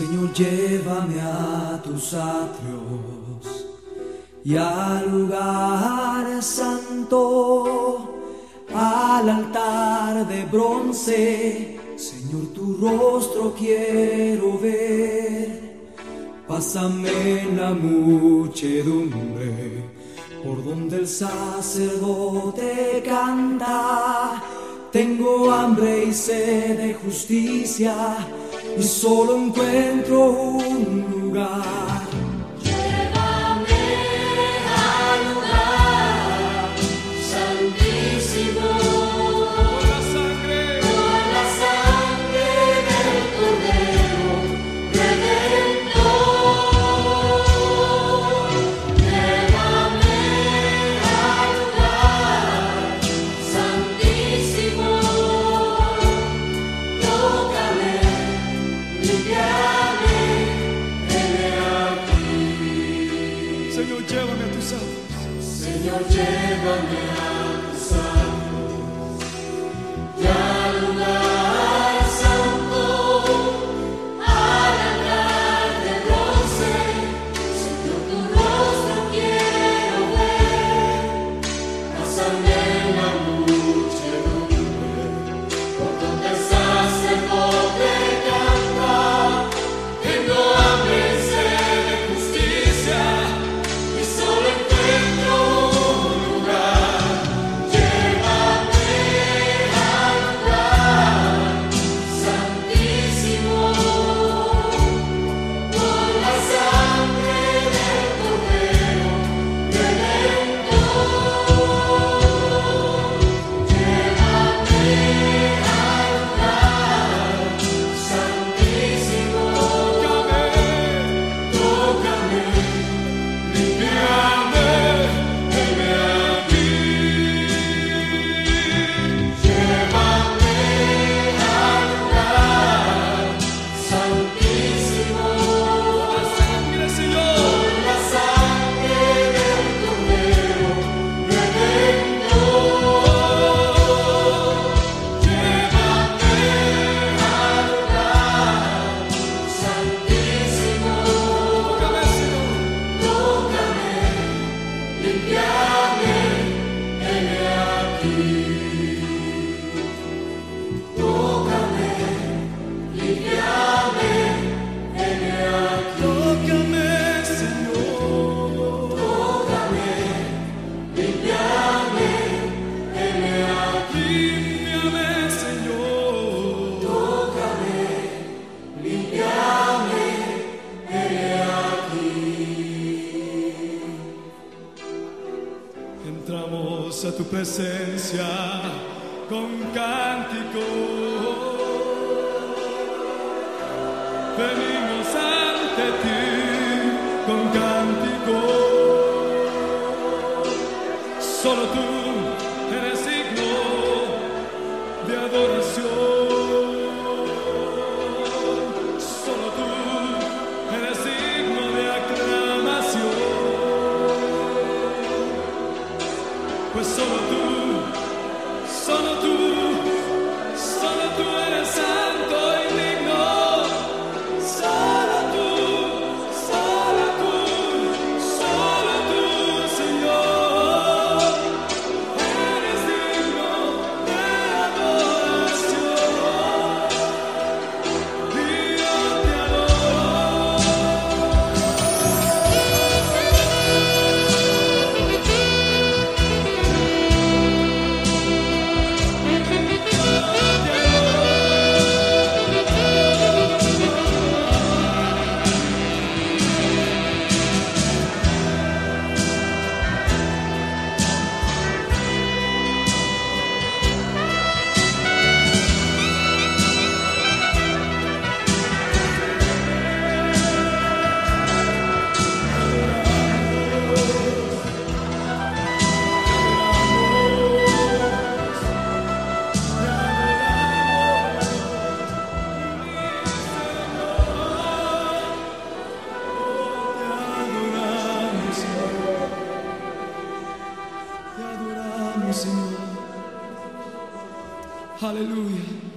Señor, llévame a tus atrios y al lugar santo, al altar de bronce. Señor, tu rostro quiero ver. Pásame en la muchedumbre por donde el sacerdote canta. Tengo hambre y sed de justicia e solo encuentro un lugar. Hallelujah. presencia con cántico. Venimos ante ti con cántico. Solo tú. Hallelujah.